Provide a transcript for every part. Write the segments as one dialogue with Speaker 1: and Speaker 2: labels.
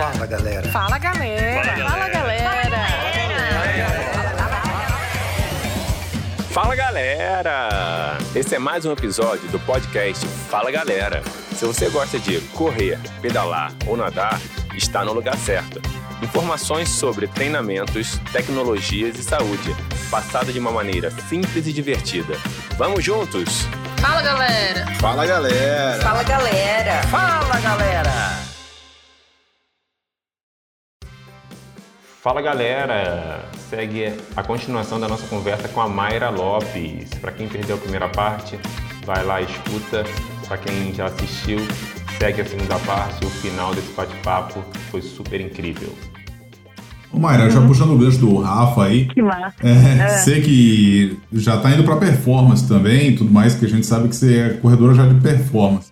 Speaker 1: Fala galera.
Speaker 2: Fala galera.
Speaker 3: Fala galera.
Speaker 4: Fala galera! Esse é mais um episódio do podcast Fala Galera. Se você gosta de correr, pedalar ou nadar, está no lugar certo. Informações sobre treinamentos, tecnologias e saúde, passado de uma maneira simples e divertida. Vamos juntos?
Speaker 2: Fala galera.
Speaker 1: Fala galera.
Speaker 5: Fala galera.
Speaker 2: Fala galera.
Speaker 4: Fala galera! Segue a continuação da nossa conversa com a Mayra Lopes. Para quem perdeu a primeira parte, vai lá e escuta. Para quem já assistiu, segue a segunda parte. O final desse bate-papo foi super incrível.
Speaker 6: Ô Mayra, já puxando o gancho do Rafa aí.
Speaker 5: Que massa.
Speaker 6: É, Sei que já tá indo pra performance também e tudo mais, que a gente sabe que você é corredora já de performance.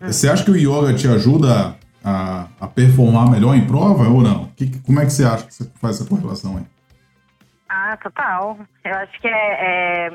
Speaker 6: Você acha que o yoga te ajuda a, a performar melhor em prova ou não? Que- como é que você acha que você faz essa correlação aí?
Speaker 5: Ah, total. Eu acho que é. É,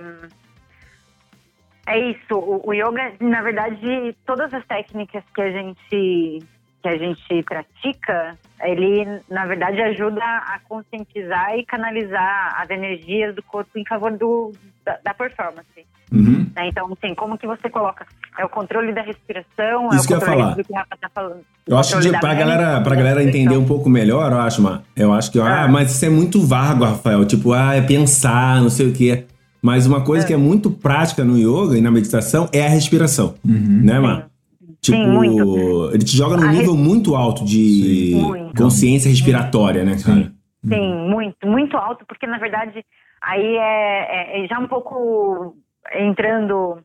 Speaker 5: é isso. O, o yoga, na verdade, todas as técnicas que a gente que a gente pratica, ele, na verdade, ajuda a conscientizar e canalizar as energias do corpo em favor do, da, da performance.
Speaker 6: Uhum.
Speaker 5: né? Então, assim, como que você coloca? É o controle da respiração,
Speaker 7: Isso que
Speaker 5: é
Speaker 7: eu
Speaker 5: o
Speaker 7: ia
Speaker 5: controle
Speaker 7: falar.
Speaker 5: do que o Rafa tá falando.
Speaker 7: Eu acho que pra galera, pra galera entender um pouco melhor, eu acho, mano. Eu acho que, ah,
Speaker 5: Ah.
Speaker 7: mas isso é muito vago, Rafael. Tipo, ah, é pensar, não sei o quê. Mas uma coisa que é muito prática no yoga e na meditação é a respiração. Né, mano? Tipo,
Speaker 5: Sim, muito.
Speaker 7: ele te joga num
Speaker 5: A
Speaker 7: nível muito alto de.
Speaker 5: Muito.
Speaker 7: consciência respiratória, né, cara?
Speaker 5: Sim, muito, muito alto, porque na verdade aí é, é- é já um pouco entrando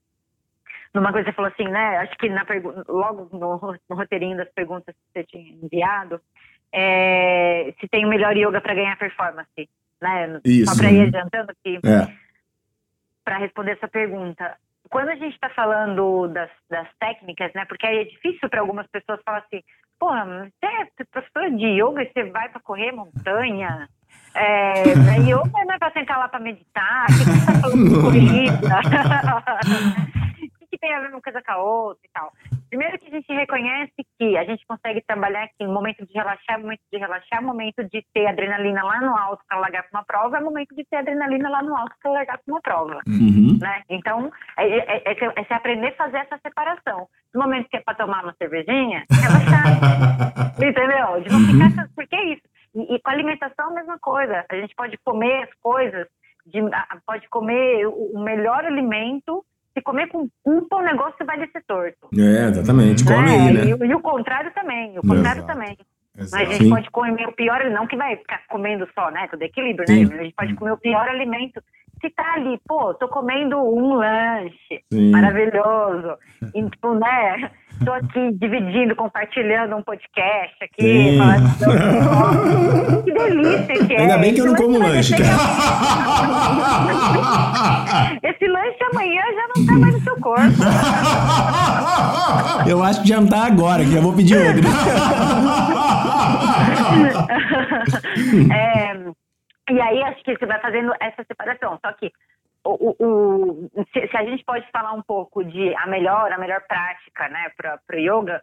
Speaker 5: numa coisa que você falou assim, né? Acho que na logo no, no roteirinho das perguntas que você tinha enviado, é, se tem o melhor yoga para ganhar performance, né?
Speaker 7: Isso.
Speaker 5: Só para ir adiantando que
Speaker 7: É.
Speaker 5: para responder essa pergunta. Quando a gente está falando das, das técnicas, né? Porque aí é difícil para algumas pessoas falar assim, porra, você é professora de yoga e você vai para correr montanha? É, yoga não é para sentar lá para meditar? O que que você está falando de corrida? O que, que tem a ver uma coisa com a outra e tal? Primeiro que a gente reconhece que a gente consegue trabalhar que momento de relaxar, momento de relaxar, momento de ter adrenalina lá no alto para largar para uma prova, é momento de ter adrenalina lá no alto para largar para uma prova
Speaker 7: Uhum.
Speaker 5: né? Então, é, é, é, é você aprender a fazer essa separação. No momento que é para tomar uma cervejinha, relaxar. entendeu? De não ficar. Porque é isso. E, e com a alimentação, a mesma coisa. A gente pode comer as coisas, de, pode comer o melhor alimento. Se comer com culpa, o negócio vai descer torto.
Speaker 7: É, exatamente. Come
Speaker 5: né?
Speaker 7: aí, né?
Speaker 5: E, o- e o contrário também. O contrário
Speaker 6: Exato.
Speaker 5: também. Mas a
Speaker 6: Exato.
Speaker 5: gente
Speaker 7: Sim.
Speaker 5: pode comer o pior, não que vai ficar comendo só, né? Tudo equilíbrio,
Speaker 7: Sim.
Speaker 5: né? A gente pode comer o pior alimento. Se tá ali, pô, tô comendo um lanche
Speaker 7: Sim.
Speaker 5: maravilhoso. E, tipo, né? Tô aqui dividindo, compartilhando um podcast aqui. Falando- que delícia que é.
Speaker 7: Ainda bem que eu não como lanche, cara.
Speaker 5: Esse lanche amanhã já não tá mais no seu corpo.
Speaker 7: Eu acho que já não tá agora, que já vou pedir outro.
Speaker 5: É, e aí acho que você vai fazendo essa separação. Só que o, o- se, se a gente pode falar um pouco de a melhor, a melhor prática, né, para o yoga,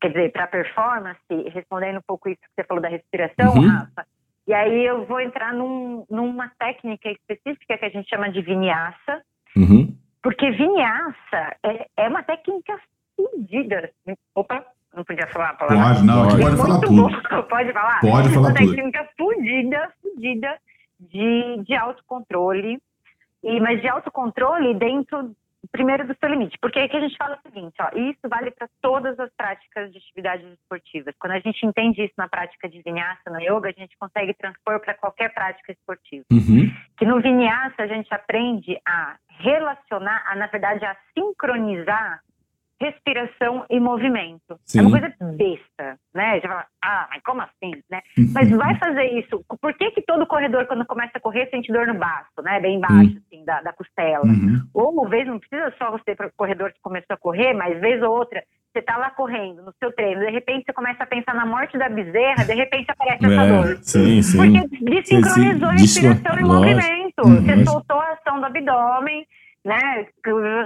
Speaker 5: quer dizer, para performance, respondendo um pouco isso que você falou da respiração,
Speaker 7: Uhum.
Speaker 5: Rafa. E aí eu vou entrar num- numa técnica específica que a gente chama de vinyasa,
Speaker 7: Uhum.
Speaker 5: porque vinyasa é, é uma técnica fodida. Opa, não podia falar a palavra.
Speaker 6: Pode, não,
Speaker 7: Pode.
Speaker 6: pode falar tudo.
Speaker 5: bom. Pode falar?
Speaker 6: Pode falar
Speaker 5: Uma
Speaker 6: tudo.
Speaker 5: técnica fodida, fodida de, de autocontrole. E, mas de autocontrole dentro, primeiro, do seu limite. Porque aí que a gente fala o seguinte, ó, isso vale para todas as práticas de atividades esportivas. Quando a gente entende isso na prática de vinyasa, no yoga, a gente consegue transpor para qualquer prática esportiva
Speaker 7: Uhum.
Speaker 5: que no vinyasa a gente aprende a relacionar, a, na verdade, a sincronizar respiração e movimento.
Speaker 7: Sim.
Speaker 5: É uma coisa besta, né? Você fala, ah, mas como assim, né? Mas vai fazer isso. Por que que todo corredor, quando começa a correr, sente dor no baço, né? Bem embaixo, assim, da, da costela.
Speaker 6: Uhum.
Speaker 5: Ou uma vez, não precisa só você, para corredor que começou a correr, mas vez ou outra, você tá lá correndo no seu treino, de repente você começa a pensar na morte da bezerra, de repente aparece essa dor.
Speaker 7: É, sim, sim.
Speaker 5: Porque desincronizou
Speaker 7: Você se-
Speaker 5: respiração e movimento.
Speaker 6: Uhum.
Speaker 5: Você soltou a ação do abdômen né?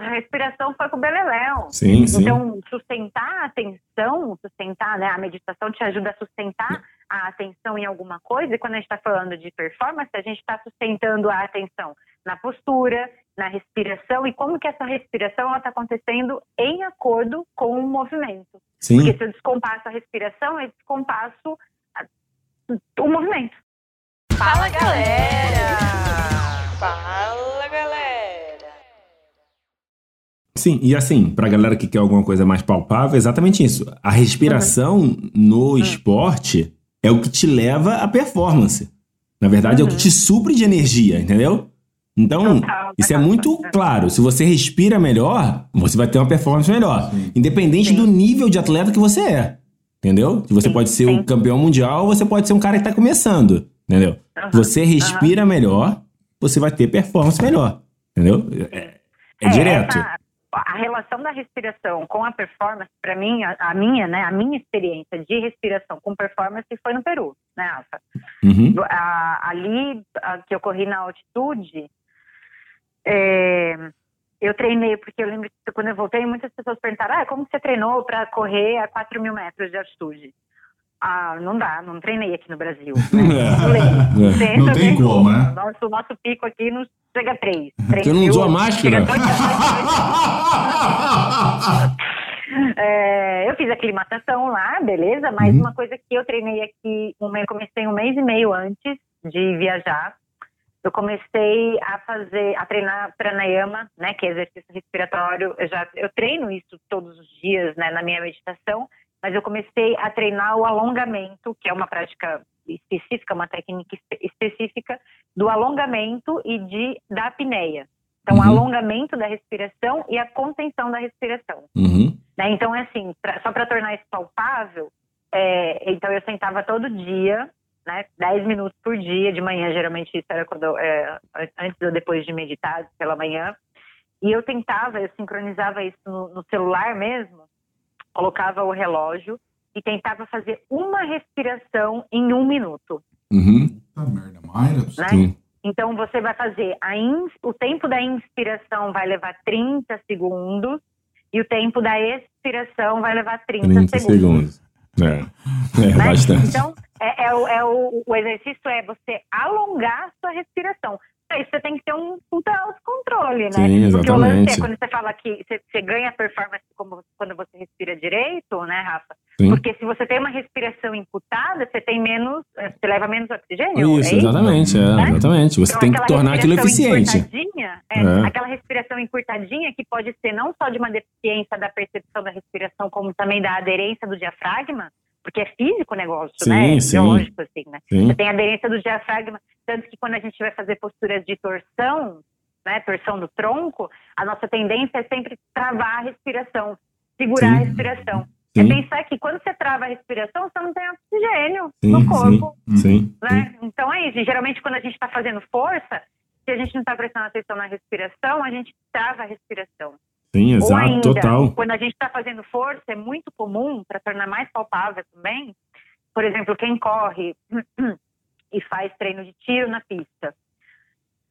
Speaker 5: A respiração foi com o beleléu.
Speaker 7: Sim, sim.
Speaker 5: Então, sustentar a atenção, sustentar, né? A meditação te ajuda a sustentar a atenção em alguma coisa. E quando a gente está falando de performance, a gente está sustentando a atenção na postura, na respiração e como que essa respiração está acontecendo em acordo com o movimento.
Speaker 7: Sim.
Speaker 5: Porque se eu descompasso a respiração, eu descompasso a- o movimento.
Speaker 2: Fala galera! Fala galera!
Speaker 7: Sim, e assim, pra galera que quer alguma coisa mais palpável, é exatamente isso. A respiração no esporte é o que te leva à performance. Na verdade, é o que te supre de energia, entendeu? Então,
Speaker 5: Total,
Speaker 7: isso é
Speaker 5: total.
Speaker 7: muito claro. Se você respira melhor, você vai ter uma performance melhor.
Speaker 6: Sim.
Speaker 7: Independente
Speaker 5: Sim.
Speaker 7: do nível de atleta que você é. Entendeu? Se você
Speaker 5: Sim,
Speaker 7: pode ser
Speaker 5: sim.
Speaker 7: um campeão mundial, você pode ser um cara que tá começando. Entendeu?
Speaker 5: Aham,
Speaker 7: Você respira melhor, você vai ter performance melhor. Entendeu? É, é direto.
Speaker 5: essa- a relação da respiração com a performance, para mim, a, a minha, né, a minha experiência de respiração com performance foi no Peru, né, Alfa?
Speaker 7: Uhum.
Speaker 5: A- ali a, que eu corri na altitude, é, eu treinei, porque eu lembro que quando eu voltei, muitas pessoas perguntaram, ah, como você treinou para correr a 4 mil metros de altitude? Ah, não dá, não treinei aqui no Brasil. Né?
Speaker 7: É.
Speaker 6: Não tem como, né?
Speaker 5: Nosso, nosso pico aqui não chega a 3.
Speaker 7: Você não usou a máscara?
Speaker 5: É, eu fiz aclimatação lá, beleza, mas
Speaker 7: Uhum.
Speaker 5: uma coisa que eu treinei aqui, mês, comecei um mês e meio antes de viajar. Eu comecei a fazer, a treinar pranayama, né, que é exercício respiratório. Eu já, eu treino isso todos os dias, né, na minha meditação. Mas eu comecei a treinar o alongamento, que é uma prática específica, uma técnica espe- específica do alongamento e de da apneia. Então,
Speaker 7: Uhum.
Speaker 5: alongamento da respiração e a contenção da respiração.
Speaker 7: Uhum.
Speaker 5: Né? Então, é assim, pra- só para tornar isso palpável, é, então eu sentava todo dia, né, 10 minutos por dia, de manhã, geralmente isso era eu, é, antes ou depois de meditar, pela manhã, e eu tentava, eu sincronizava isso no, no celular mesmo, colocava o relógio e tentava fazer uma respiração em um minuto.
Speaker 7: Uhum.
Speaker 6: Puta merda, Mayra.
Speaker 5: Né?
Speaker 7: Sim.
Speaker 5: Então você vai fazer a ins- o tempo da inspiração vai levar 30 segundos e o tempo da expiração vai levar 30,
Speaker 7: 30
Speaker 5: segundos.
Speaker 7: segundos. É, é
Speaker 5: né?
Speaker 7: bastante.
Speaker 5: Então, é, é o, é o- o exercício é você alongar a sua respiração. Isso você tem que ter um puta autocontrole, né?
Speaker 7: Sim,
Speaker 5: Porque o lance
Speaker 7: exatamente.
Speaker 5: é quando você fala que você, você ganha performance como, quando você respira direito, né, Rafa?
Speaker 7: Sim.
Speaker 5: Porque se você tem uma respiração imputada, você tem menos, eh, você leva menos oxigênio.
Speaker 7: Isso,
Speaker 5: é
Speaker 7: exatamente, é,
Speaker 5: Né?
Speaker 7: exatamente. Você
Speaker 5: Então,
Speaker 7: tem que tornar aquilo eficiente.
Speaker 5: é,
Speaker 7: É.
Speaker 5: Aquela respiração encurtadinha que pode ser não só de uma deficiência da percepção da respiração, como também da aderência do diafragma, porque é físico o negócio,
Speaker 7: Sim,
Speaker 5: né? É
Speaker 7: sim.
Speaker 5: biológico, assim, né?
Speaker 7: Sim.
Speaker 5: Você tem aderência do diafragma, tanto que quando a gente vai fazer posturas de torção, né, torção do tronco, a nossa tendência é sempre travar a respiração, segurar a
Speaker 7: Sim.
Speaker 5: respiração.
Speaker 7: Sim.
Speaker 5: É pensar que quando você trava a respiração, você não tem oxigênio no corpo né? Então é isso. Geralmente, quando a gente está fazendo força, se a gente não está prestando atenção na respiração, a gente trava a respiração.
Speaker 7: Sim,
Speaker 5: Ou
Speaker 7: exato,
Speaker 5: ainda,
Speaker 7: total.
Speaker 5: quando a gente está fazendo força, é muito comum, para tornar mais palpável também, por exemplo, quem corre e faz treino de tiro na pista.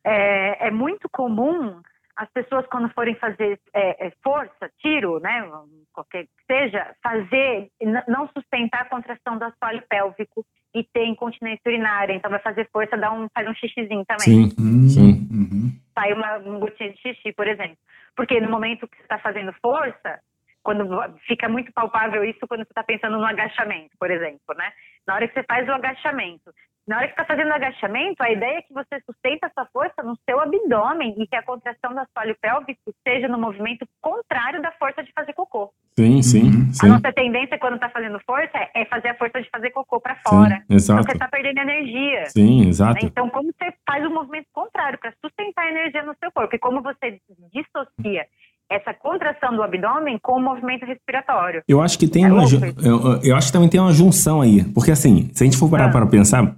Speaker 5: É, é muito comum as pessoas, quando forem fazer é, é, força, tiro, né, qualquer que seja, fazer, não sustentar a contração do assoalho pélvico e ter incontinência urinária. Então, vai fazer força, dá um, faz um xixizinho também
Speaker 7: Sim,
Speaker 6: Hum,
Speaker 7: Sim.
Speaker 6: uhum.
Speaker 5: sai uma um gotinha de xixi, por exemplo. Porque no momento que você está fazendo força, quando fica muito palpável isso quando você está pensando no agachamento, por exemplo, né? Na hora que você faz o agachamento, na hora que está fazendo o agachamento, a ideia é que você sustenta a sua força no seu abdômen e que a contração do assoalho pélvico seja no movimento contrário da força de fazer cocô.
Speaker 7: sim, sim,
Speaker 6: Uhum.
Speaker 5: A
Speaker 7: sim.
Speaker 5: nossa tendência quando está fazendo força é fazer a força de fazer cocô para fora.
Speaker 7: Sim,
Speaker 5: Então
Speaker 7: exato.
Speaker 5: você está perdendo energia.
Speaker 7: Sim,
Speaker 5: né?
Speaker 7: exato.
Speaker 5: Então, como você faz o movimento contrário para sustentar a energia no seu corpo? E como você dissocia essa contração do abdômen com o movimento respiratório?
Speaker 7: Eu acho que tem
Speaker 5: É
Speaker 7: uma. Eu, eu acho que também tem uma junção aí. Porque assim, se a gente for parar
Speaker 5: Ah.
Speaker 7: para pensar,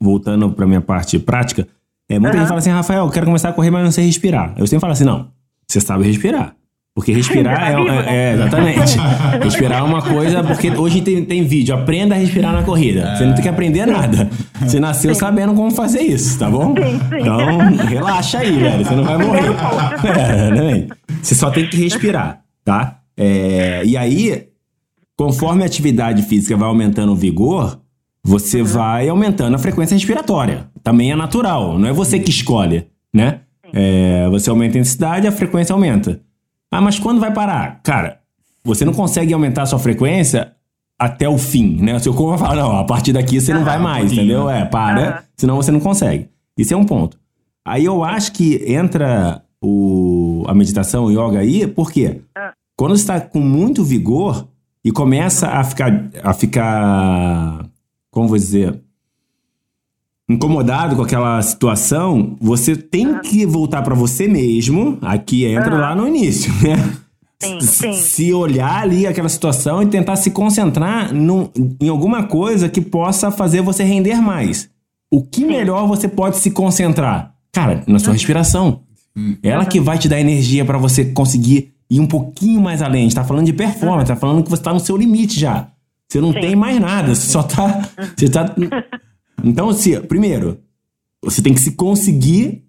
Speaker 7: voltando para minha parte prática, é, muita
Speaker 5: Aham.
Speaker 7: gente fala assim, Rafael, eu quero começar a correr, mas não sei respirar. Eu sempre falo assim, não, você sabe respirar. Porque respirar é, é, é, Exatamente. respirar é uma coisa. Porque hoje tem, tem vídeo, aprenda a respirar na corrida. Você não tem que aprender nada. Você nasceu sim. sabendo como fazer isso, tá bom? Sim, sim. Então, relaxa aí, velho. Você não vai morrer. É, né? Você só tem que respirar, tá? É, e aí, conforme a atividade física vai aumentando o vigor, você uhum. vai aumentando a frequência respiratória. Também é natural, não é você que escolhe, né? É, você aumenta a intensidade, a frequência aumenta. Ah, mas quando vai parar? Cara, você não consegue aumentar a sua frequência até o fim, né? O seu corpo vai falar, não, a partir daqui você não vai mais, entendeu? É, para, senão você não consegue. Isso é um ponto. Aí eu acho que entra o, a meditação, o yoga aí, por quê? Ah. Quando você está com muito vigor e começa a ficar, a ficar, como vou dizer, incomodado com aquela situação, você tem uhum. que voltar para você mesmo. Aqui entra uhum. lá no início, né?
Speaker 5: Sim, sim.
Speaker 7: Se olhar ali aquela situação e tentar se concentrar num, em alguma coisa que possa fazer você render mais. O que sim. melhor você pode se concentrar? Cara, na sua respiração. Ela que vai te dar energia para você conseguir ir um pouquinho mais além. A gente tá falando de performance, tá falando que você tá no seu limite já. Você não tem mais nada, você só tá. Você tá então, assim, primeiro, você tem que se conseguir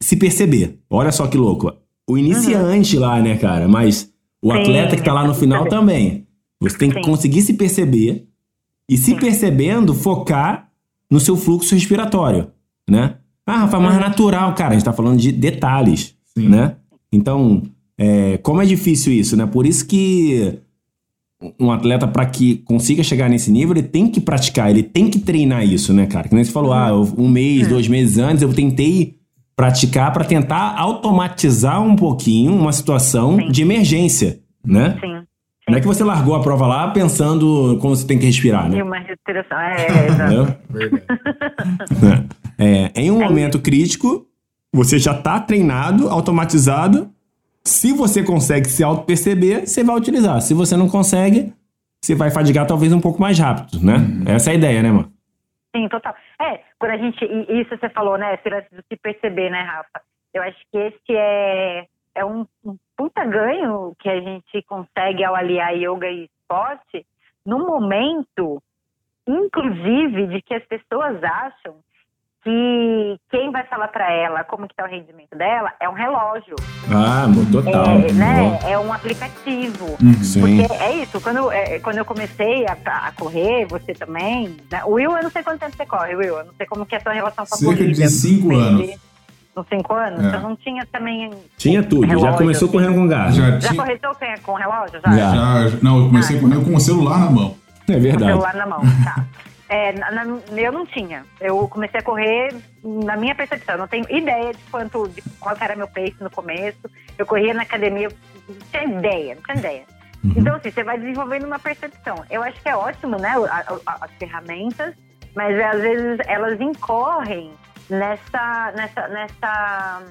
Speaker 7: se perceber. Olha só que louco. O iniciante uhum. lá, né, cara? Mas o Sim, atleta que tá lá no final também. Você tem que Sim. conseguir se perceber e se Sim. percebendo, focar no seu fluxo respiratório, né? Ah, Rafa, mais natural, cara. A gente tá falando de detalhes, né? Então, é, como é difícil isso, né? Por isso que um atleta para que consiga chegar nesse nível, ele tem que praticar, ele tem que treinar isso, né, cara? Que nem você falou, ah, um mês, é. dois meses antes eu tentei praticar para tentar automatizar um pouquinho uma situação Sim. de emergência, né? Sim. Não é que você largou a prova lá pensando como você tem que respirar, né?
Speaker 5: E uma respiração, é, é,
Speaker 7: é, é, em um momento crítico, você já está treinado, automatizado, se você consegue se auto-perceber, você vai utilizar. Se você não consegue, você vai fadigar talvez um pouco mais rápido, né? Uhum. Essa é a ideia, né, mano?
Speaker 5: Sim, total. É, quando a gente. Isso você falou, né? Se se perceber, né, Rafa? Eu acho que esse é, é um, um puta ganho que a gente consegue ao aliar yoga e esporte no momento, inclusive, de que as pessoas acham que quem vai falar para ela como que tá o rendimento dela é um relógio.
Speaker 7: Ah, total.
Speaker 5: É, né? é um aplicativo.
Speaker 7: Hum, sim.
Speaker 5: Porque é isso, quando, é, quando eu comecei a, a, correr, você também. Né? O Will, eu não sei quanto tempo você corre, Will. Eu não sei como que é a sua relação com a
Speaker 6: Cerca
Speaker 5: corrida.
Speaker 6: de cinco anos.
Speaker 5: Nos cinco anos? É. Eu não tinha também.
Speaker 7: Tinha tudo, relógio, já começou correndo com gás.
Speaker 5: Já, já tinha... correu com relógio? Já?
Speaker 6: já. já não, eu comecei ah, correndo com o celular na mão.
Speaker 7: É verdade. Com
Speaker 5: o celular na mão, tá. É, na, eu não tinha. Eu comecei a correr na minha percepção. Eu não tenho ideia de quanto, de qual era meu pace no começo. Eu corria na academia, não tinha ideia, não tinha ideia. Uhum. Então, assim, você vai desenvolvendo uma percepção. Eu acho que é ótimo, né, as ferramentas, mas às vezes elas incorrem nessa, nessa, nessa,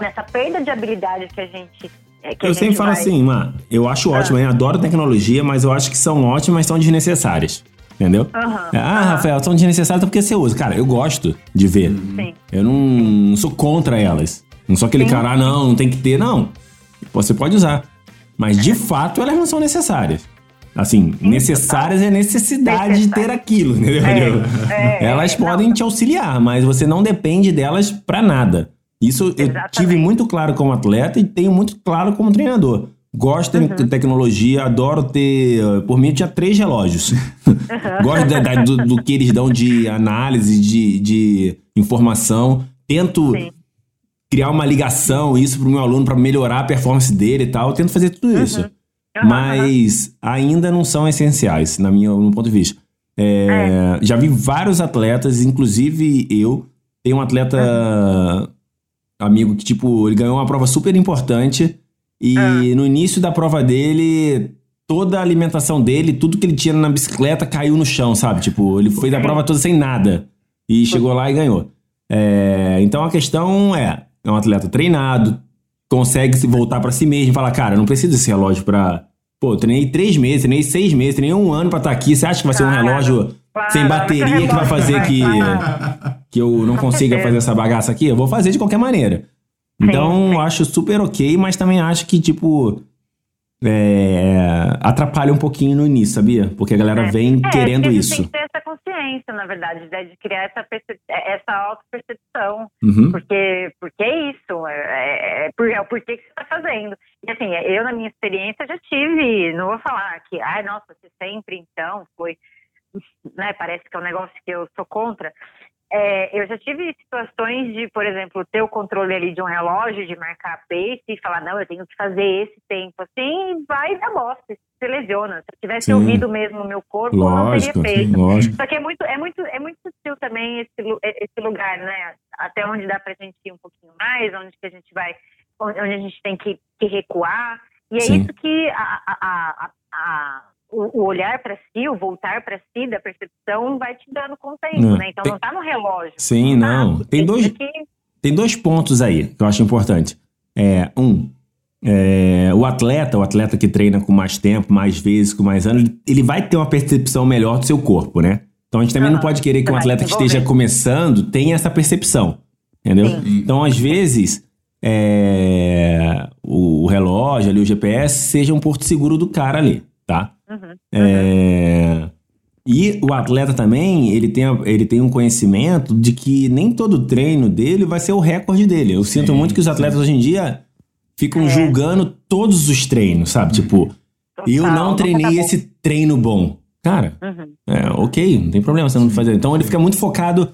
Speaker 5: nessa perda de habilidade que a gente
Speaker 7: é eu sempre falo vai... assim, mano, eu acho ótimo, ah. eu adoro tecnologia, mas eu acho que são ótimas, mas são desnecessárias. Entendeu?
Speaker 5: Uhum,
Speaker 7: ah, uhum. Rafael, são desnecessárias porque você usa. Cara, eu gosto de ver.
Speaker 5: Sim.
Speaker 7: Eu não, não sou contra elas. Não sou aquele Sim. cara, ah, não, não tem que ter, não. Você pode usar. Mas de fato elas não são necessárias. Assim, Sim, necessárias é necessidade de ter aquilo, entendeu? É, é, elas podem te auxiliar, mas você não depende delas para nada. Isso Exatamente. eu tive muito claro como atleta e tenho muito claro como treinador. Gosto uhum. de tecnologia, adoro ter. Por mim, eu tinha três relógios. Uhum. Gosto da, da, do, do, que eles dão de análise, de, de informação. Tento Sim. criar uma ligação, isso para o meu aluno, para melhorar a performance dele e tal. Eu tento fazer tudo isso. Uhum. Mas ainda não são essenciais, na minha, no meu ponto de vista. É, é. Já vi vários atletas, inclusive eu. Tem um atleta uhum. amigo que, tipo, ele ganhou uma prova super importante. E ah. no início da prova dele, toda a alimentação dele, tudo que ele tinha na bicicleta caiu no chão, sabe? Tipo, ele fez a prova toda sem nada. E chegou lá e ganhou. É, então a questão é: é um atleta treinado, consegue se voltar para si mesmo e falar, cara, não preciso desse relógio pra. Pô, treinei três meses, treinei seis meses, treinei um ano pra estar tá aqui. Você acha que vai ser um relógio sem bateria que vai fazer que, que eu não consiga fazer essa bagaça aqui? Eu vou fazer de qualquer maneira. Então,
Speaker 5: sim.
Speaker 7: acho super ok, mas também acho que, tipo, é, atrapalha um pouquinho no início, sabia? Porque a galera vem
Speaker 5: É,
Speaker 7: querendo isso.
Speaker 5: Tem que ter essa consciência, na verdade, né, de criar essa, essa auto-percepção.
Speaker 7: Uhum.
Speaker 5: Porque, porque é isso, é, é, é por, é o porquê que você está fazendo. E assim, eu na minha experiência já tive, não vou falar que, ai, nossa, você sempre então foi, né, parece que é um negócio que eu sou contra. É, eu já tive situações de, por exemplo, ter o controle ali de um relógio, de marcar pace e falar, não, eu tenho que fazer esse tempo, assim, e vai dar bosta, se lesiona. Se eu tivesse
Speaker 7: Sim.
Speaker 5: ouvido mesmo o meu corpo, eu não
Speaker 7: Lógico,
Speaker 5: teria feito.
Speaker 7: lógico.
Speaker 5: Só que é muito, é muito, é muito sutil também esse, lu- esse lugar, né? Até onde dá pra gente ir um pouquinho mais, onde que a gente vai, onde a gente tem que, que recuar. E é
Speaker 7: Sim.
Speaker 5: isso que a, a, a, a- o, o olhar para si, o voltar para si da percepção vai te dando conteúdo,
Speaker 7: Não,
Speaker 5: né? Então
Speaker 7: tem-
Speaker 5: não tá no relógio.
Speaker 7: Sim,
Speaker 5: tá?
Speaker 7: não. Tem dois,
Speaker 5: que-
Speaker 7: tem dois pontos aí que eu acho importante. É, um, é, o atleta, o atleta que treina com mais tempo, mais vezes, com mais anos, ele- vai ter uma percepção melhor do seu corpo, né? Então a gente também não
Speaker 5: Aham.
Speaker 7: pode querer que um atleta que esteja começando tenha essa percepção, entendeu?
Speaker 5: Sim.
Speaker 7: Então às vezes é, o relógio ali, o GPS, seja um porto seguro do cara ali, tá?
Speaker 5: Uhum.
Speaker 7: É, E o atleta também, ele tem, ele tem um conhecimento de que nem todo treino dele vai ser o recorde dele. Eu sinto
Speaker 6: Sim,
Speaker 7: muito que os atletas hoje em dia ficam
Speaker 5: É.
Speaker 7: julgando todos os treinos, sabe? Tipo, eu
Speaker 5: Total,
Speaker 7: não
Speaker 5: nunca
Speaker 7: treinei
Speaker 5: tá
Speaker 7: esse treino bom. Cara,
Speaker 5: Uhum.
Speaker 7: é ok, não tem problema você não fazer. Então ele fica muito focado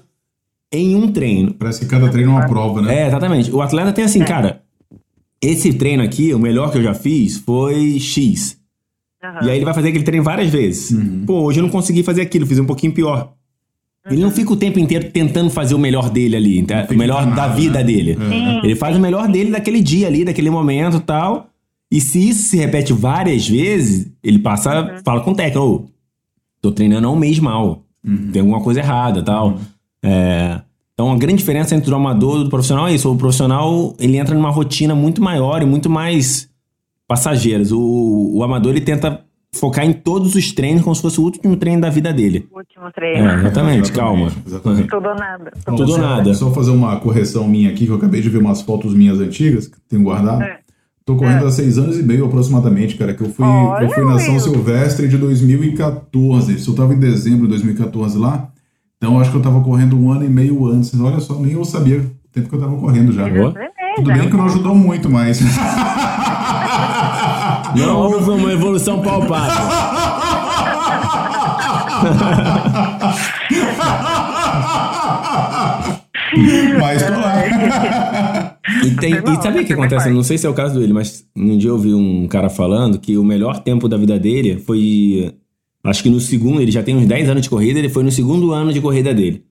Speaker 7: em um treino.
Speaker 6: Parece que cada treino é uma prova, né?
Speaker 7: É, exatamente. O atleta tem
Speaker 5: É.
Speaker 7: assim, cara, esse treino aqui, o melhor que eu já fiz foi X.
Speaker 5: Uhum.
Speaker 7: E aí ele vai fazer aquele treino várias vezes. Pô, hoje eu não consegui fazer aquilo, fiz um pouquinho pior. Ele não fica o tempo inteiro tentando fazer o melhor dele ali, tá? o melhor da vida
Speaker 6: né?
Speaker 7: dele.
Speaker 5: Sim.
Speaker 7: Ele faz o melhor dele daquele dia ali, daquele momento e tal. E se isso se repete várias vezes, ele passa, fala com o técnico, ô, tô treinando há um mês mal. Tem alguma coisa errada tal. É, então a grande diferença entre o amador e o profissional é isso. O profissional, ele entra numa rotina muito maior e muito mais passageiras. O, o amador, ele tenta focar em todos os treinos como se fosse o último treino da vida dele.
Speaker 5: Último
Speaker 7: É,
Speaker 5: treino.
Speaker 7: exatamente, calma.
Speaker 6: Exatamente.
Speaker 5: Tudo ou nada.
Speaker 6: Bom,
Speaker 7: Tudo ou
Speaker 6: só,
Speaker 7: nada.
Speaker 6: Só fazer uma correção minha aqui, que eu acabei de ver umas fotos minhas antigas, que tenho guardado.
Speaker 5: É.
Speaker 6: Tô correndo há seis anos e meio aproximadamente, cara, que eu fui,
Speaker 5: Olha,
Speaker 6: eu fui na São. Silvestre de 2014. Isso eu tava em dezembro de 2014 lá. Então eu acho que eu tava correndo um ano e meio antes. Olha só, nem eu sabia o tempo que eu tava correndo já.
Speaker 7: Boa.
Speaker 5: Beleza.
Speaker 6: Tudo bem que não ajudou muito, mas.
Speaker 7: Não houve uma evolução palpável.
Speaker 6: mas tô lá.
Speaker 7: E, tem, e sabe o que acontece? não sei se é o caso dele, mas um dia eu vi um cara falando que o melhor tempo da vida dele foi. Acho que no segundo, ele já tem uns 10 anos de corrida, ele foi no segundo ano de corrida dele.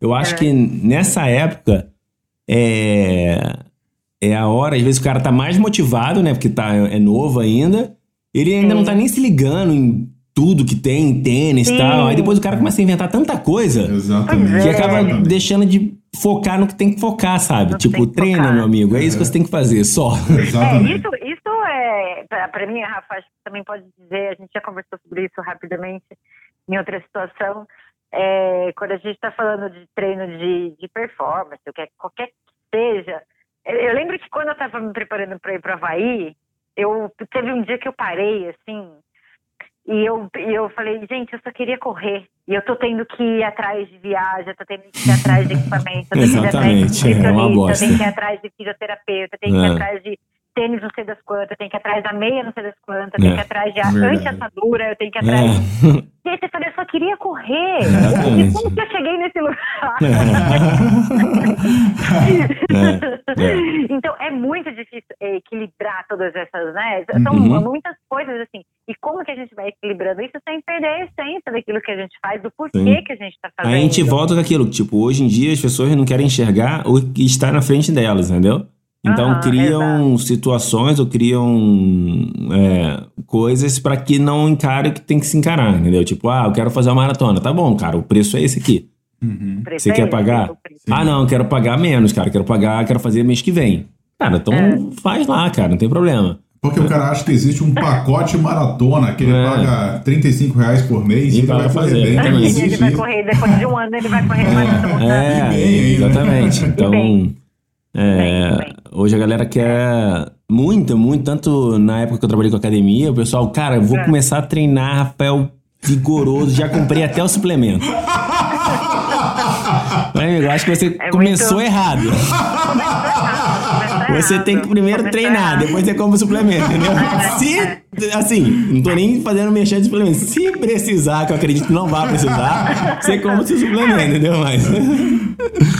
Speaker 7: Eu acho
Speaker 5: É.
Speaker 7: que nessa época é. É a hora, às vezes o cara tá mais motivado, né? Porque tá, é novo ainda. Ele ainda
Speaker 5: Sim.
Speaker 7: não tá nem se ligando em tudo que tem, em tênis e tal. Aí depois o cara começa a inventar tanta coisa
Speaker 6: Exatamente.
Speaker 7: Que
Speaker 5: é.
Speaker 7: acaba
Speaker 6: Exatamente.
Speaker 7: deixando de focar no que tem que focar, sabe?
Speaker 5: Que
Speaker 7: tipo, treina,
Speaker 5: focar.
Speaker 7: meu amigo. É isso que você tem que fazer, só.
Speaker 5: É,
Speaker 6: Exatamente.
Speaker 5: isso, isso é, pra, pra mim, Rafa, acho que também pode dizer, a gente já conversou sobre isso rapidamente em outra situação, é, quando a gente está falando de treino de, de performance, o que é- qualquer que seja, eu, lembro que quando eu estava me preparando para ir para Havaí, eu teve um dia que eu parei, assim, e eu, e eu falei, gente, eu só queria correr. E eu tô tendo que ir atrás de viagem, eu tô tendo que ir atrás de equipamento, eu tenho que ir atrás de
Speaker 7: é
Speaker 5: nutricionista, eu tenho que ir atrás de fisioterapeuta, eu tenho que ir
Speaker 7: É.
Speaker 5: atrás de tênis não sei das quantas, eu tenho que ir atrás da meia não sei das quantas, eu tenho
Speaker 7: É.
Speaker 5: que ir atrás de anti-assadura, eu tenho que ir atrás de...
Speaker 7: É.
Speaker 5: Gente, eu falei, eu só queria correr. E como que eu cheguei nesse lugar?
Speaker 7: É, é.
Speaker 5: Então, é muito difícil é, equilibrar todas essas, né? São
Speaker 7: Uhum.
Speaker 5: muitas coisas, assim. E como que a gente vai equilibrando isso sem perder a essência daquilo que a gente faz, do porquê
Speaker 7: Sim.
Speaker 5: que a gente tá fazendo.
Speaker 7: Aí a gente volta com aquilo, tipo, hoje em dia as pessoas não querem enxergar o que está na frente delas, entendeu? Então
Speaker 5: Aham,
Speaker 7: criam situações ou criam é, coisas pra que não encare o que tem que se encarar, entendeu? Tipo, ah, eu quero fazer uma maratona. Tá bom, cara, o preço é esse aqui.
Speaker 6: Uhum.
Speaker 7: Você quer pagar? Ah, não, eu quero pagar menos, cara. Quero pagar, quero fazer mês que vem. Cara, então
Speaker 5: É.
Speaker 7: faz lá, cara, não tem problema.
Speaker 6: Porque o cara acha que existe um pacote maratona que ele
Speaker 7: É.
Speaker 6: paga 35 reais por mês
Speaker 7: E
Speaker 6: e ele
Speaker 7: vai
Speaker 6: fazer
Speaker 7: fazer,
Speaker 6: bem.
Speaker 7: Exatamente.
Speaker 5: ele
Speaker 6: existe
Speaker 5: vai correr, depois de um ano ele vai correr mais
Speaker 7: É,
Speaker 6: E bem ainda.
Speaker 7: exatamente. Então,
Speaker 5: bem.
Speaker 7: é,
Speaker 5: Bem, bem.
Speaker 7: Hoje a galera quer muito, muito, tanto na época que eu trabalhei com academia, o pessoal, cara, eu vou
Speaker 5: É.
Speaker 7: começar a treinar, Rafael, vigoroso, já comprei até o suplemento. Mas, amigo, eu acho que você
Speaker 5: É
Speaker 7: começou
Speaker 5: muito-
Speaker 7: errado. Você tem que primeiro treinar, depois você compra o suplemento, entendeu? Se, assim, não tô nem fazendo mexer de suplemento. Se precisar, que eu acredito que não vai precisar, você compra o seu suplemento, entendeu? Mas.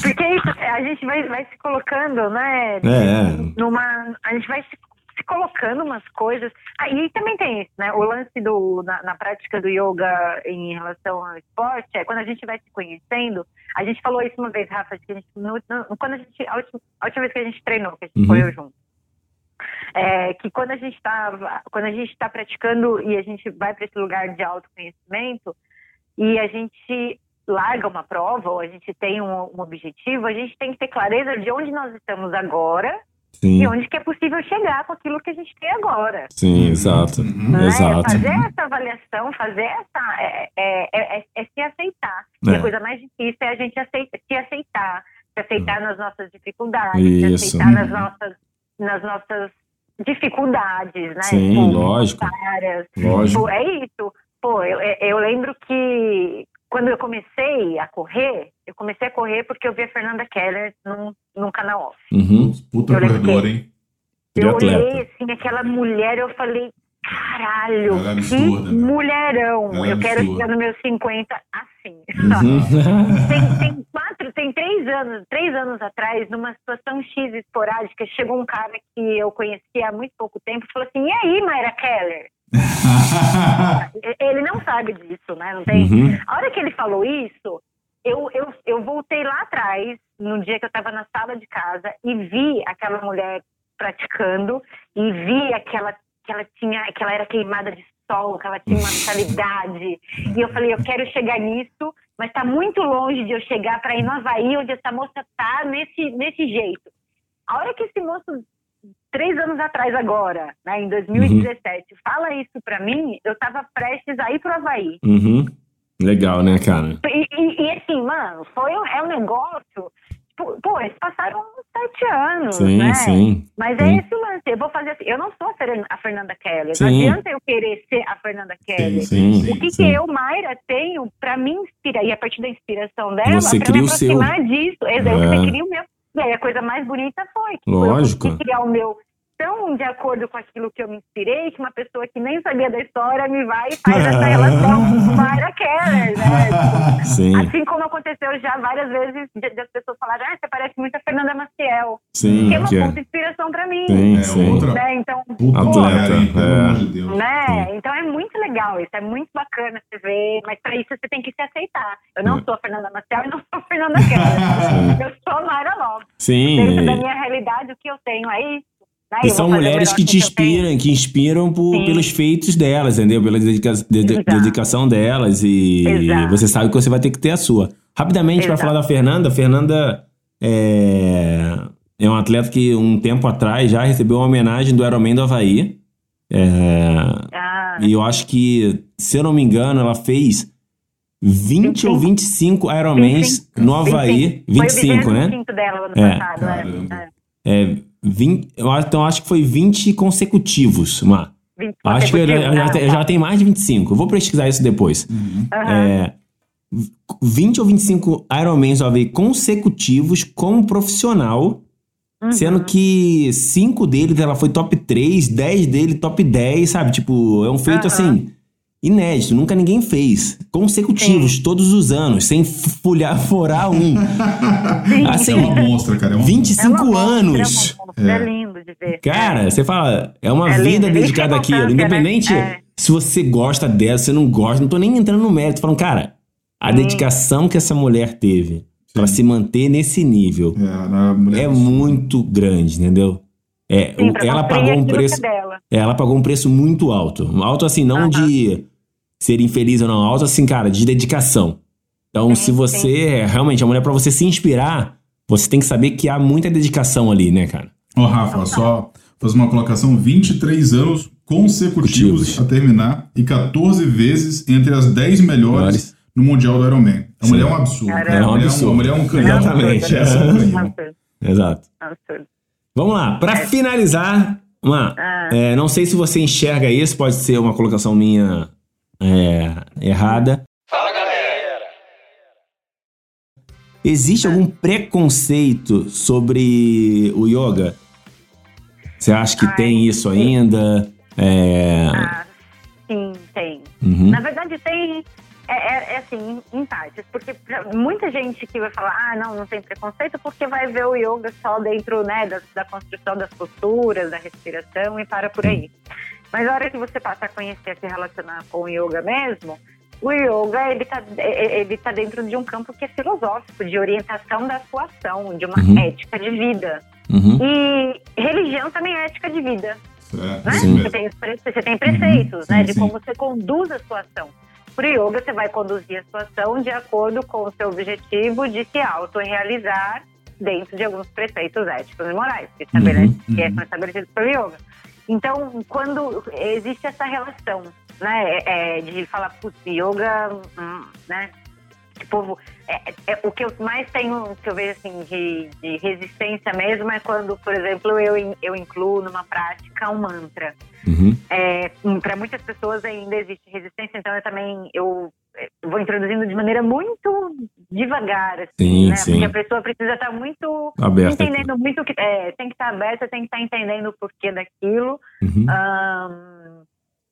Speaker 5: Porque a gente vai, vai se colocando, né?
Speaker 7: É, é.
Speaker 5: Numa, a gente vai se, se colocando umas coisas. Ah, e também tem isso, né? O lance do, na, na prática do yoga em relação ao esporte é quando a gente vai se conhecendo. A gente falou isso uma vez, Rafa, que a gente, no- no- quando a gente, a última, a última vez que a gente treinou, que a gente
Speaker 7: Uhum.
Speaker 5: foi junto. É, que quando a gente está quando a gente está praticando e a gente vai para esse lugar de autoconhecimento e a gente larga uma prova ou a gente tem um, um objetivo, a gente tem que ter clareza de onde nós estamos agora
Speaker 7: Sim,
Speaker 5: e onde que é possível chegar com aquilo que a gente tem agora.
Speaker 7: sim, exato.
Speaker 5: né?
Speaker 7: Exato.
Speaker 5: Fazer essa avaliação, fazer essa. É, é, é, é- é se aceitar. E
Speaker 7: É.
Speaker 5: a coisa mais difícil é a gente aceita, se aceitar. Se aceitar nas nossas dificuldades,
Speaker 7: Isso.
Speaker 5: se aceitar nas nossas, nas nossas dificuldades, né?
Speaker 7: Sim,
Speaker 5: Tipo,
Speaker 7: lógico.
Speaker 5: Áreas.
Speaker 7: Lógico.
Speaker 5: Pô, é isso. Pô, eu, eu lembro que quando eu comecei a correr, eu comecei a correr porque eu vi a Fernanda Keller num, num canal off.
Speaker 7: Uhum.
Speaker 6: Puta
Speaker 5: Eu lembro
Speaker 6: corredor, hein?
Speaker 5: Eu
Speaker 7: atleta.
Speaker 5: olhei assim, aquela mulher, eu falei, caralho,
Speaker 6: Ela é
Speaker 5: que
Speaker 6: absurda, né?
Speaker 5: mulherão.
Speaker 6: Ela é
Speaker 5: eu quero chegar nos meus 50 assim.
Speaker 7: Uhum.
Speaker 5: tem, tem quatro, tem três anos, três anos atrás, numa situação X esporádica, chegou um cara que eu conhecia há muito pouco tempo e falou assim, e aí, Mayra Keller? Ele não sabe disso, né? Não tem.
Speaker 7: Uhum.
Speaker 5: A hora que ele falou isso, eu, eu, eu voltei lá atrás, no dia que eu estava na sala de casa, e vi aquela mulher praticando, e vi aquela que ela tinha, que ela era queimada de sol, que ela tinha uma vitalidade. E eu falei, eu quero chegar nisso, mas está muito longe de eu chegar para ir no Havaí, onde essa moça tá nesse, nesse jeito. A hora que esse moço, três anos atrás agora, né, em 2017, fala isso para mim, eu estava prestes a ir pro Havaí.
Speaker 7: Uhum. Legal, né, cara?
Speaker 5: E, e- e, assim, mano, foi é um negócio. Tipo, pô, eles passaram sete anos,
Speaker 7: Sim,
Speaker 5: né?
Speaker 7: sim.
Speaker 5: Mas
Speaker 7: Sim.
Speaker 5: é esse lance. Eu vou fazer assim. Eu não sou a, Fern- a Fernanda Keller.
Speaker 7: Sim.
Speaker 5: Não adianta eu querer ser a Fernanda Keller.
Speaker 7: Sim,
Speaker 5: o que, que eu, Mayra, tenho pra me inspirar? E a partir da inspiração dela,
Speaker 7: Você
Speaker 5: pra me
Speaker 7: o seu.
Speaker 5: aproximar disso.
Speaker 7: É.
Speaker 5: você cria o meu. E aí a coisa mais bonita foi que
Speaker 7: Lógico.
Speaker 5: eu consegui criar o meu tão de acordo com aquilo que eu me inspirei, que uma pessoa que nem sabia da história me vai e faz essa relação com Mayra Keller, né? Tipo,
Speaker 7: Sim,
Speaker 5: Assim como aconteceu já várias vezes de, de as pessoas falarem, ah, você parece muito a Fernanda Maciel.
Speaker 7: sim.
Speaker 5: que é uma
Speaker 7: que é-
Speaker 5: puta inspiração pra mim.
Speaker 7: Sim,
Speaker 6: É
Speaker 7: sim.
Speaker 6: outra
Speaker 5: Né? Então,
Speaker 6: puta
Speaker 7: Atleta, é.
Speaker 6: amor de Deus.
Speaker 5: né? então é muito legal isso, é muito bacana você ver, mas pra isso você tem que se aceitar. Eu não
Speaker 7: Hum.
Speaker 5: sou a Fernanda Maciel e não Fernanda Keller. eu sou Mayra Lopes.
Speaker 7: Sim.
Speaker 5: Dentro da minha realidade, o que eu tenho é isso. né?
Speaker 7: E são mulheres que te inspiram, que inspiram por-
Speaker 5: Sim.
Speaker 7: pelos feitos delas, entendeu? Pela dedica- de- dedicação delas e
Speaker 5: Exato.
Speaker 7: você sabe que você vai ter que ter a sua. Rapidamente, para falar da Fernanda, a Fernanda é, é um atleta que um tempo atrás já recebeu uma homenagem do Ironman do Havaí. É,
Speaker 5: Ah,
Speaker 7: e eu acho que, se eu não me engano, ela fez 20 ou 25 Ironmans
Speaker 5: 25.
Speaker 7: no Havaí. 25,
Speaker 5: Foi o
Speaker 7: né?
Speaker 5: 25 dela ano
Speaker 7: É.
Speaker 5: passado, né? É.
Speaker 7: É, 20, eu acho- então acho que foi 20 consecutivos, Mar.
Speaker 5: 20
Speaker 7: Acho que eu já, eu já,
Speaker 5: consecutivos,
Speaker 7: te- eu já tenho mais de 25. Eu vou pesquisar isso depois.
Speaker 5: Aham.
Speaker 7: É, 20 ou 25 Ironmans do Havaí consecutivos como profissional,
Speaker 5: Uhum.
Speaker 7: sendo que 5 deles ela foi top 3, 10 dele top 10, sabe? Tipo, é um feito
Speaker 5: Aham.
Speaker 7: assim inédito, nunca ninguém fez. Consecutivos, todos os anos, sem folhar, forar um. Assim,
Speaker 6: É uma monstra, cara. É uma
Speaker 7: 25
Speaker 5: É uma monstra,
Speaker 7: anos.
Speaker 5: É,
Speaker 6: É.
Speaker 5: é lindo de ver.
Speaker 7: Cara, você fala, é uma
Speaker 5: É lindo,
Speaker 7: vida
Speaker 5: ele
Speaker 7: dedicada
Speaker 5: tem
Speaker 7: àquilo.
Speaker 5: né?
Speaker 7: Independente
Speaker 5: É.
Speaker 7: se você gosta dela, se você não gosta, não tô nem entrando no mérito. Falando, cara, a dedicação que essa mulher teve pra se manter nesse nível
Speaker 6: É,
Speaker 7: é muito grande, entendeu? É,
Speaker 5: Sim,
Speaker 7: ela pagou um preço.
Speaker 5: é dela.
Speaker 7: é, ela pagou um preço muito alto. Alto assim, não
Speaker 5: Aham.
Speaker 7: de ser infeliz ou não, alto assim, cara, de dedicação. Então,
Speaker 5: Sim,
Speaker 7: se você realmente a mulher pra você se inspirar, você tem que saber que há muita dedicação ali, né, cara?
Speaker 6: Ó, Rafa, só fazer uma colocação: 23 anos consecutivos
Speaker 7: Consecutivos.
Speaker 6: a terminar e 14 vezes entre as 10 melhores
Speaker 7: Melhores.
Speaker 6: no Mundial do Ironman. A
Speaker 7: Sim.
Speaker 6: mulher é um absurdo.
Speaker 5: Caramba.
Speaker 6: cara.
Speaker 7: É um
Speaker 6: A mulher
Speaker 7: absurdo.
Speaker 6: A mulher é um canhão.
Speaker 7: Exatamente.
Speaker 6: É
Speaker 7: Exato.
Speaker 5: absurdo.
Speaker 7: Vamos lá, para finalizar, uma,
Speaker 5: Ah.
Speaker 7: é, não sei se você enxerga isso, pode ser uma colocação minha é, errada.
Speaker 4: Fala galera!
Speaker 7: Existe algum preconceito sobre o yoga? Você acha que
Speaker 5: Ai,
Speaker 7: tem isso ainda? É,
Speaker 5: Ah, sim, tem.
Speaker 7: uhum,
Speaker 5: Na verdade, tem. É, é- é assim, em, partes, porque muita gente que vai falar, ah, não, não tem preconceito, porque vai ver o yoga só dentro, né, da, da construção das posturas, da respiração e para por aí. Mas a hora que você passa a conhecer, a se relacionar com o yoga mesmo, o yoga, ele tá, é- ele tá dentro de um campo que é filosófico, de orientação da sua ação, de uma
Speaker 7: Uhum.
Speaker 5: ética de vida.
Speaker 7: uhum,
Speaker 5: E religião também é ética de vida
Speaker 6: Certo,
Speaker 5: né? Você tem, você tem preceitos,
Speaker 6: Uhum,
Speaker 5: né?
Speaker 6: sim,
Speaker 5: De
Speaker 6: sim.
Speaker 5: como você conduz a sua ação. Pro yoga, você vai conduzir a sua ação de acordo com o seu objetivo de se autorrealizar dentro de alguns preceitos éticos e morais, que, estabelece,
Speaker 6: Uhum,
Speaker 5: que é-
Speaker 6: uhum.
Speaker 5: são estabelecidos pelo yoga. Então, quando existe essa relação, né? é, de falar, putz, yoga, hum, né? Que povo, é, é- o que eu mais tenho, que eu vejo assim, de, de resistência mesmo é quando, por exemplo, eu, eu incluo numa prática um mantra.
Speaker 7: uhum,
Speaker 5: É, para muitas pessoas ainda existe resistência, então eu também eu, vou introduzindo de maneira muito devagar, assim,
Speaker 7: Sim,
Speaker 5: né?
Speaker 7: sim.
Speaker 5: Porque a pessoa precisa estar muito
Speaker 7: aberta.
Speaker 5: entendendo muito o que é, tem que estar aberta, tem que estar entendendo o porquê daquilo.
Speaker 7: Uhum,
Speaker 5: Ahn,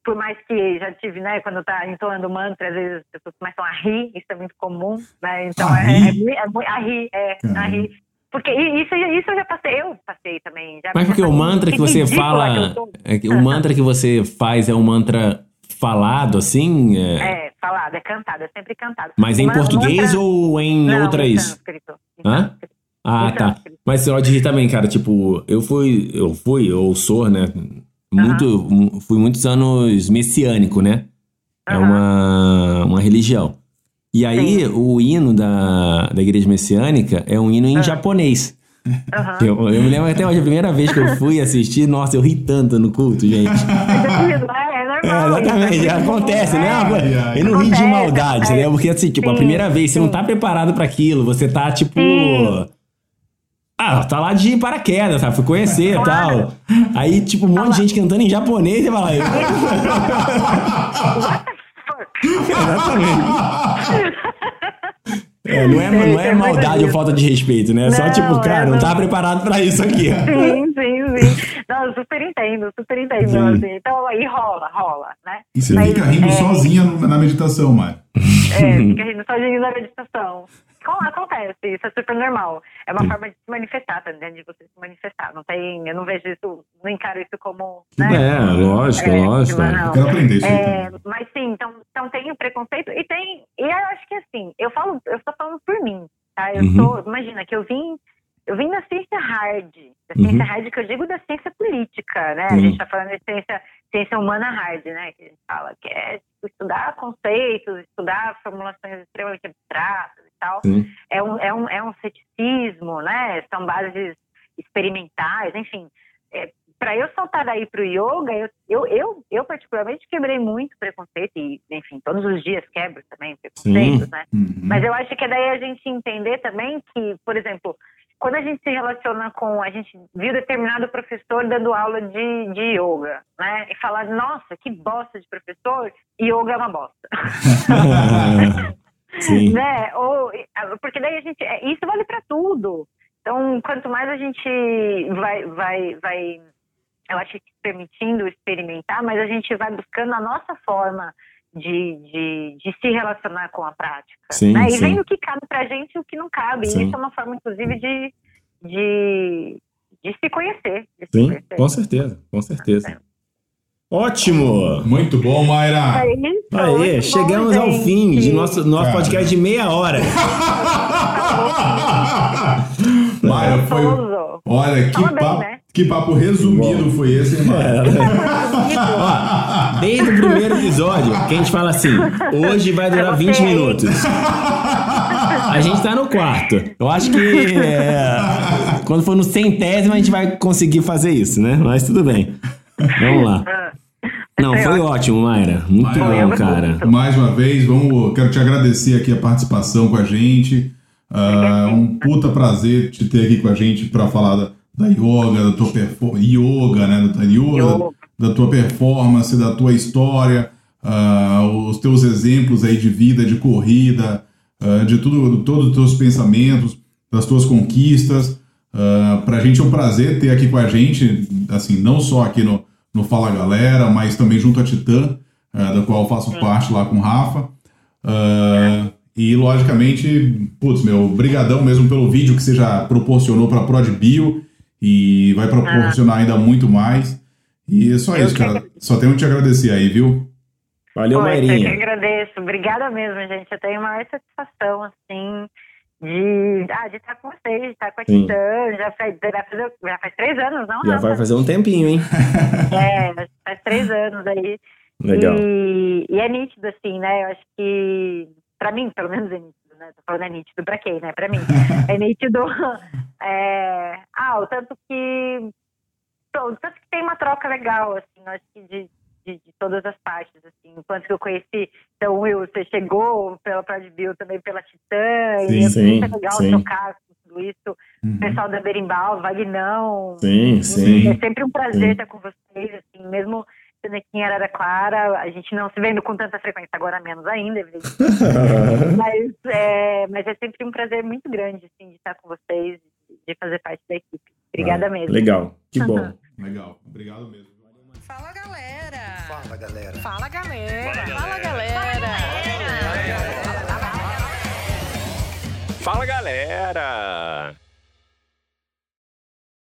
Speaker 5: por mais que já tive, né, quando tá entoando mantra, às vezes as pessoas começam a rir, isso é muito comum, né? Então
Speaker 6: A
Speaker 5: é,
Speaker 6: rir?
Speaker 5: é, é a rir, é, a
Speaker 6: Caramba.
Speaker 5: rir. Porque isso, isso eu já passei, eu passei também.
Speaker 7: Mas porque o mantra que você fala,
Speaker 5: que eu sou.
Speaker 7: é que o mantra que você faz é um mantra falado, assim? é-
Speaker 5: É, falado, é cantado, é sempre cantado.
Speaker 7: Mas em português
Speaker 5: mantra-
Speaker 7: ou em
Speaker 5: Não,
Speaker 7: outras?
Speaker 5: Em sânscrito. Em
Speaker 7: Hã?
Speaker 5: sânscrito.
Speaker 7: Ah,
Speaker 5: Em
Speaker 7: tá.
Speaker 5: sânscrito.
Speaker 7: Mas você pode rir também, cara. Tipo, eu fui, eu fui, ou sou, né? Muito, mu- fui muitos anos messiânico, né? É uma, uma religião. E aí, o hino da, da igreja messiânica é um hino em japonês.
Speaker 5: Aham.
Speaker 7: Eu, eu me lembro até hoje, a primeira vez que eu fui assistir, nossa, eu ri tanto no culto, gente.
Speaker 5: É, normal.
Speaker 7: É, exatamente,
Speaker 5: é
Speaker 7: acontece, né?
Speaker 5: é.
Speaker 6: Ai.
Speaker 7: Eu não ri de maldade,
Speaker 5: acontece.
Speaker 7: entendeu? Porque assim, tipo, a
Speaker 5: Sim,
Speaker 7: primeira vez você não
Speaker 5: sim.
Speaker 7: tá preparado pra aquilo, você tá tipo.
Speaker 5: Sim.
Speaker 7: Ah, tá lá de paraquedas, sabe? Fui conhecer e
Speaker 5: Claro.
Speaker 7: tal. Aí, tipo, um monte de gente cantando em japonês e fala. Exatamente. É, não é, não é maldade ou falta de respeito, né? É Só
Speaker 5: Não,
Speaker 7: tipo, cara,
Speaker 5: é,
Speaker 7: não
Speaker 5: não.
Speaker 7: tava preparado pra isso aqui.
Speaker 5: Sim, sim, sim. Não, eu super entendo, super entendo.
Speaker 7: Sim.
Speaker 5: Assim. Então aí rola, rola, né?
Speaker 6: E você
Speaker 5: Mas,
Speaker 6: fica rindo
Speaker 5: é,
Speaker 6: sozinha na meditação, Mário.
Speaker 5: É, fica rindo sozinho na meditação. Com- Acontece, isso é super normal. É uma forma de se manifestar, tá entendendo? De você se manifestar. Não tem, eu não vejo isso, não encaro isso como. Né?
Speaker 7: É, lógico,
Speaker 5: É,
Speaker 7: lógico.
Speaker 5: mas não.
Speaker 6: Eu quero aprender isso
Speaker 5: É, mas sim, então, então tem o preconceito e tem. E eu acho que assim, eu falo, eu estou falando por mim, tá? Eu
Speaker 7: Uhum.
Speaker 5: sou, imagina que eu vim, eu vim da ciência hard, da ciência
Speaker 7: Uhum.
Speaker 5: hard que eu digo da ciência política, né? A
Speaker 7: Uhum.
Speaker 5: gente está falando de ciência, ciência humana hard, né? Que a gente fala que é tipo, estudar conceitos, estudar formulações extremamente abstratas e tal.
Speaker 7: Sim.
Speaker 5: É um, é um, é um ceticismo, né? São bases experimentais, enfim. para eu saltar daí pro yoga, eu, eu, eu, eu particularmente quebrei muito preconceito e, enfim, todos os dias quebro também preconceitos, né?
Speaker 6: Uhum.
Speaker 5: Mas eu acho que é daí a gente entender também que, por exemplo, quando a gente se relaciona com, a gente viu determinado professor dando aula de, de yoga, né? E falar, nossa, que bosta de professor, yoga é uma bosta.
Speaker 7: Sim.
Speaker 5: né? Ou, porque daí a gente, é, isso vale para tudo. Então, quanto mais a gente vai, vai, vai, eu acho que permitindo experimentar, mas a gente vai buscando a nossa forma de, de, de se relacionar com a prática.
Speaker 7: Sim,
Speaker 5: né? E
Speaker 7: sim.
Speaker 5: vendo o que cabe pra gente e o que não cabe.
Speaker 7: Sim.
Speaker 5: E isso é uma forma, inclusive, de, de, de se conhecer. De se
Speaker 7: Sim,
Speaker 5: conhecer.
Speaker 7: com certeza, com certeza. Ótimo!
Speaker 6: Muito bom, Mayra.
Speaker 5: É isso,
Speaker 7: Aê,
Speaker 5: muito bom,
Speaker 7: chegamos ao
Speaker 5: gente.
Speaker 7: fim de nosso, nosso
Speaker 6: Cara.
Speaker 7: podcast de meia hora.
Speaker 6: Mayra, foi. Olha, que
Speaker 5: Fala bem,
Speaker 6: papo,
Speaker 5: né?
Speaker 6: Que papo resumido foi esse, hein, Mayra?
Speaker 7: Ó, desde o primeiro episódio, que a gente fala assim, hoje vai durar
Speaker 5: Pra você
Speaker 7: 20
Speaker 5: aí.
Speaker 7: minutos. A gente tá no quarto. Eu acho que é, quando for no centésimo a gente vai conseguir fazer isso, né? Mas tudo bem. Vamos lá.
Speaker 5: Ah,
Speaker 7: Não, foi ótimo, Mayra. Muito
Speaker 6: Mayra,
Speaker 7: bom, cara.
Speaker 6: Mais uma vez, vamos, quero te agradecer aqui a participação com a gente. Ah, um puta prazer te ter aqui com a gente para falar da, da yoga, da tua performance, yoga, né? Da yoga, yoga. Da, da, tua performance, da tua história, uh, os teus exemplos aí de vida, de corrida, uh, de tudo, de todos os teus pensamentos, das tuas conquistas. Uh, pra gente é um prazer ter aqui com a gente, assim, não só aqui no, no Fala Galera, mas também junto à Titã, uh, da qual eu faço parte lá com o Rafa. Uh, e, logicamente, putz, meu, brigadão mesmo pelo vídeo que você já proporcionou para a Prod Bio e vai proporcionar ainda muito mais. E é só eu isso, cara. Só tenho que te agradecer aí, viu?
Speaker 7: Valeu, Oi, Mairinha.
Speaker 5: Eu que agradeço. Obrigada mesmo, gente. Eu tenho maior satisfação, assim, de, ah, de estar com vocês, de estar com a Sim. Titã. Já faz, já faz três anos, não?
Speaker 7: Já vai fazer um tempinho, hein?
Speaker 5: É, faz três anos aí.
Speaker 7: Legal.
Speaker 5: E, e é nítido, assim, né? Eu acho que para mim, pelo menos é nítido, né? Tô falando é nítido pra quem, né? Pra mim. é nítido. É... Ah, o tanto que. O tanto que tem uma troca legal, assim, acho que de, de, de, todas as partes, assim. Enquanto que eu conheci, então, Will, você chegou pela Bill também pela Titã,
Speaker 7: sim,
Speaker 5: e é
Speaker 7: sim,
Speaker 5: muito legal
Speaker 7: sim.
Speaker 5: trocar tudo isso. Uhum. O pessoal da Berimbau, Vagnão.
Speaker 7: Sim, sim.
Speaker 5: É sempre um prazer sim. estar com vocês, assim, mesmo sendo aqui em Araraquara, a gente não se vendo com tanta frequência, agora menos ainda, evidentemente. mas, é, mas é sempre um prazer muito grande, assim, de estar com vocês, de fazer parte da equipe. Obrigada ah, mesmo.
Speaker 7: Legal, que bom.
Speaker 6: legal, obrigado mesmo.
Speaker 2: Fala galera!
Speaker 1: Fala galera!
Speaker 2: Fala galera! Fala galera!
Speaker 4: Fala galera!